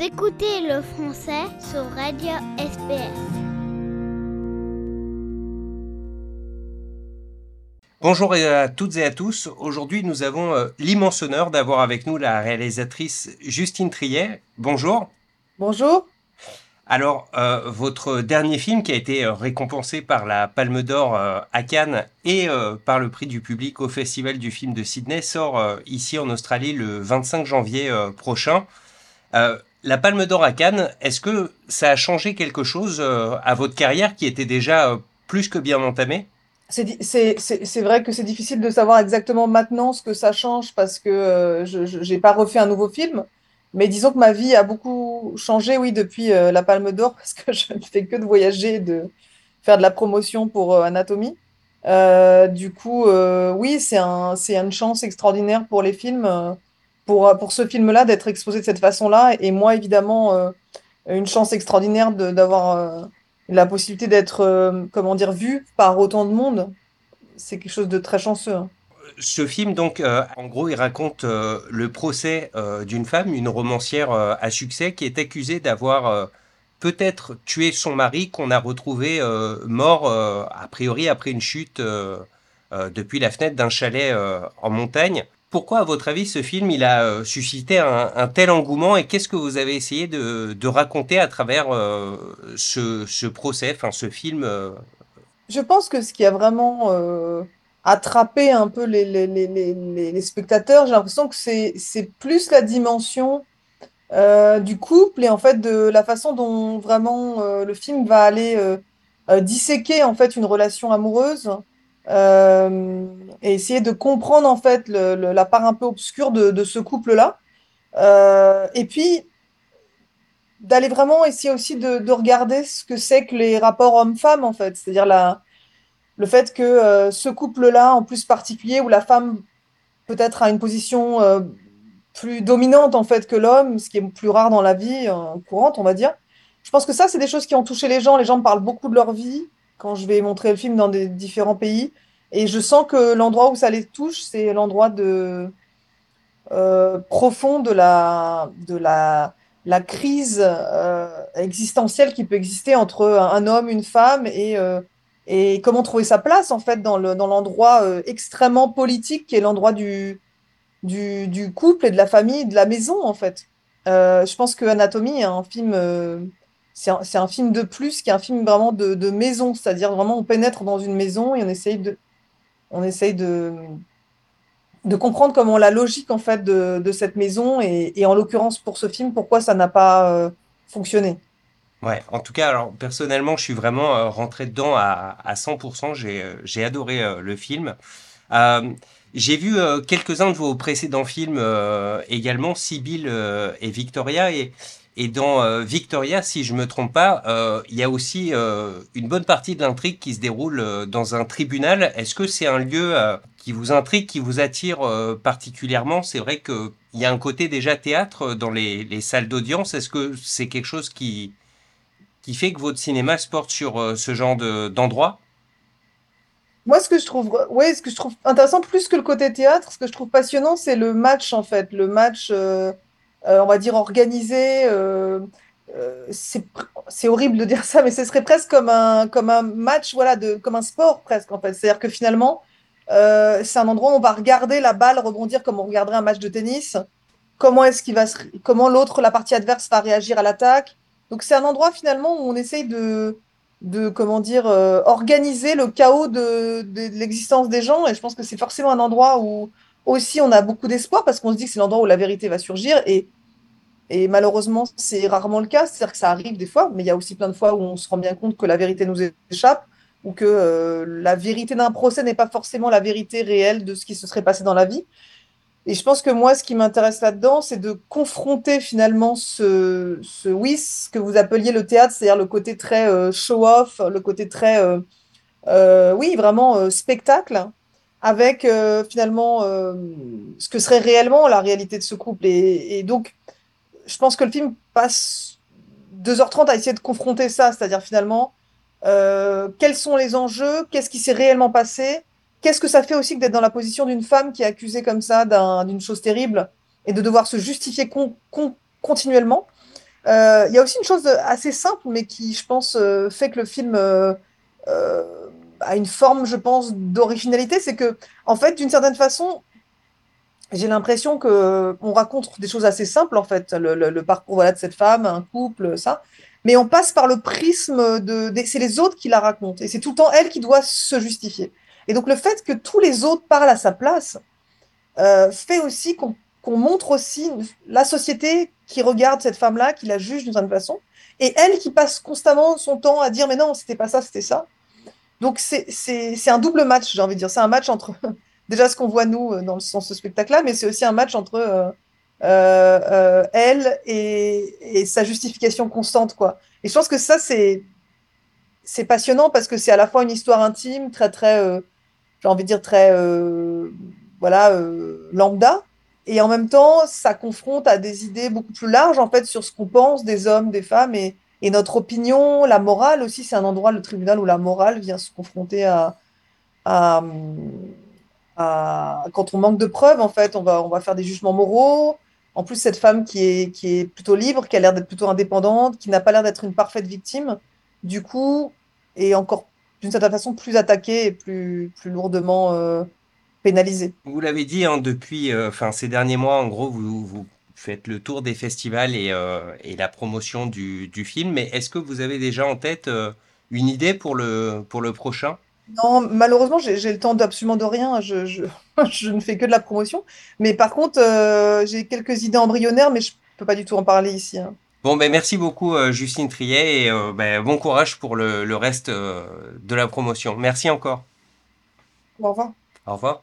Vous écoutez le français sur Radio SPS. Bonjour à toutes et à tous. Aujourd'hui, nous avons euh, l'immense honneur d'avoir avec nous la réalisatrice Justine Triet. Bonjour. Bonjour. Alors, euh, votre dernier film qui a été euh, récompensé par la Palme d'Or à Cannes et par le prix du public au Festival du film de Sydney sort ici en Australie le 25 janvier prochain. La Palme d'Or à Cannes, est-ce que ça a changé quelque chose à votre carrière qui était déjà plus que bien entamée? C'est vrai que c'est difficile de savoir exactement maintenant ce que ça change parce que euh, je n'ai pas refait un nouveau film. Mais disons que ma vie a beaucoup changé, oui, depuis euh, la Palme d'Or, parce que je ne fais que de voyager, de faire de la promotion pour euh, Anatomie. du coup, oui, c'est un, une chance extraordinaire pour les films, pour, pour ce film-là, d'être exposé de cette façon-là. Et moi, évidemment, une chance extraordinaire d'avoir la possibilité d'être, euh, comment dire, vu par autant de monde, c'est quelque chose de très chanceux. Hein. Ce film, donc, euh, en gros, il raconte euh, le procès d'une femme, une romancière à succès, qui est accusée d'avoir peut-être tué son mari, qu'on a retrouvé mort, a priori, après une chute depuis la fenêtre d'un chalet en montagne. Pourquoi, à votre avis, ce film il a euh, suscité un, tel engouement et qu'est-ce que vous avez essayé de, raconter à travers euh, ce, procès, enfin ce film euh? Je pense que ce qui a vraiment attrapé un peu les, spectateurs, j'ai l'impression que c'est plus la dimension du couple et en fait de la façon dont vraiment le film va aller disséquer en fait une relation amoureuse euh, et essayer de comprendre en fait la part un peu obscure de, ce couple-là. Euh, et puis d'aller vraiment essayer aussi de, regarder ce que c'est que les rapports hommes-femmes en fait, c'est-à-dire la, le fait que euh, ce couple-là, en plus particulier, où la femme peut-être a une position plus dominante en fait que l'homme, ce qui est plus rare dans la vie courante, on va dire. Je pense que ça, c'est des choses qui ont touché les gens. Les gens parlent beaucoup de leur vie quand je vais montrer le film dans des différents pays. Et je sens que l'endroit où ça les touche, c'est l'endroit de euh, profond de la, de la, la crise euh, existentielle qui peut exister entre un, homme, une femme, et, euh, et comment trouver sa place en fait dans l'endroit dans extrêmement politique qui est l'endroit du, du, couple et de la famille, de la maison en fait. je pense que Anatomie est un film c'est un, film de plus qui est un film vraiment de, maison, c'est-à-dire vraiment on pénètre dans une maison et on essaye de, comprendre comment la logique en fait de, cette maison et, en l'occurrence pour ce film, pourquoi ça n'a pas euh, fonctionné. Ouais, en tout cas, alors personnellement, je suis vraiment euh, rentré dedans à, à 100%. Euh, j'ai adoré le film. j'ai vu quelques-uns de vos précédents films également, Sibyl et Victoria, et et dans euh, Victoria, si je me trompe pas, euh, il y a aussi euh, une bonne partie de l'intrigue qui se déroule dans un tribunal. Est-ce que c'est un lieu qui vous intrigue, qui vous attire particulièrement? C'est vrai qu'il y a un côté déjà théâtre dans les, salles d'audience. Est-ce que c'est quelque chose qui, qui fait que votre cinéma se porte sur ce genre d'endroit? Moi, ce que je trouve, ouais, ce que je trouve intéressant, plus que le côté théâtre, ce que je trouve passionnant, c'est le match en fait, le match on va dire, organisé. Euh, euh, c'est horrible de dire ça, mais ce serait presque comme un, match, voilà, de, comme un sport presque, en fait. C'est-à-dire que finalement, c'est un endroit où on va regarder la balle rebondir comme on regarderait un match de tennis. Comment est-ce qu'il va comment l'autre, la partie adverse, va réagir à l'attaque. Donc c'est un endroit finalement où on essaye de, comment dire, organiser le chaos de l'existence des gens. Et je pense que c'est forcément un endroit où aussi on a beaucoup d'espoir parce qu'on se dit que c'est l'endroit où la vérité va surgir et, malheureusement c'est rarement le cas, c'est-à-dire que ça arrive des fois, mais il y a aussi plein de fois où on se rend bien compte que la vérité nous échappe ou que euh, la vérité d'un procès n'est pas forcément la vérité réelle de ce qui se serait passé dans la vie. Et je pense que moi, ce qui m'intéresse là-dedans, c'est de confronter finalement ce, ce, oui, ce que vous appeliez le théâtre, c'est-à-dire le côté très euh, show-off, le côté très, euh, oui, vraiment spectacle, avec euh, finalement euh, ce que serait réellement la réalité de ce couple. Et, donc, je pense que le film passe 2h30 à essayer de confronter ça, c'est-à-dire finalement, euh, quels sont les enjeux, qu'est-ce qui s'est réellement passé, qu'est-ce que ça fait aussi d'être dans la position d'une femme qui est accusée comme ça d'une chose terrible et de devoir se justifier continuellement? Euh, il y a aussi une chose assez simple, mais qui, je pense, euh, fait que le film euh, a une forme, je pense, d'originalité, c'est que, en fait, d'une certaine façon, j'ai l'impression que on raconte des choses assez simples, en fait, le, parcours voilà, de cette femme, un couple, ça, mais on passe par le prisme de, c'est les autres qui la racontent, et c'est tout le temps elle qui doit se justifier. Et donc le fait que tous les autres parlent à sa place fait aussi qu'on qu'on montre aussi la société qui regarde cette femme-là, qui la juge d'une certaine façon, et elle qui passe constamment son temps à dire mais non, c'était pas ça, c'était ça. Donc c'est un double match, j'ai envie de dire. C'est un match entre déjà ce qu'on voit nous euh, dans, ce spectacle-là, mais c'est aussi un match entre euh, euh, elle et, sa justification constante. quoi. Et je pense que ça, c'est c'est passionnant parce que c'est à la fois une histoire intime, très, très, j'ai envie de dire, très, voilà, lambda, et en même temps, ça confronte à des idées beaucoup plus larges, en fait, sur ce qu'on pense des hommes, des femmes et, notre opinion, la morale aussi. C'est un endroit, le tribunal, où la morale vient se confronter à, quand on manque de preuves, en fait, on va, on va faire des jugements moraux. En plus, cette femme qui est, qui est plutôt libre, qui a l'air d'être plutôt indépendante, qui n'a pas l'air d'être une parfaite victime, du coup, est encore d'une certaine façon plus attaquée et plus, plus lourdement euh, pénalisé. Vous l'avez dit, hein, depuis euh, ces derniers mois, en gros, vous, vous faites le tour des festivals et, euh, et la promotion du, du, film. Mais est-ce que vous avez déjà en tête euh, une idée pour le, pour le prochain? Non, malheureusement, j'ai le temps d'absolument de rien. Je, je, je, ne fais que de la promotion. Mais par contre, j'ai quelques idées embryonnaires, mais je ne peux pas du tout en parler ici. Hein. Bon, ben merci beaucoup, Justine Triet, et ben, bon courage pour le, le reste de la promotion. Merci encore. Au revoir. Au revoir.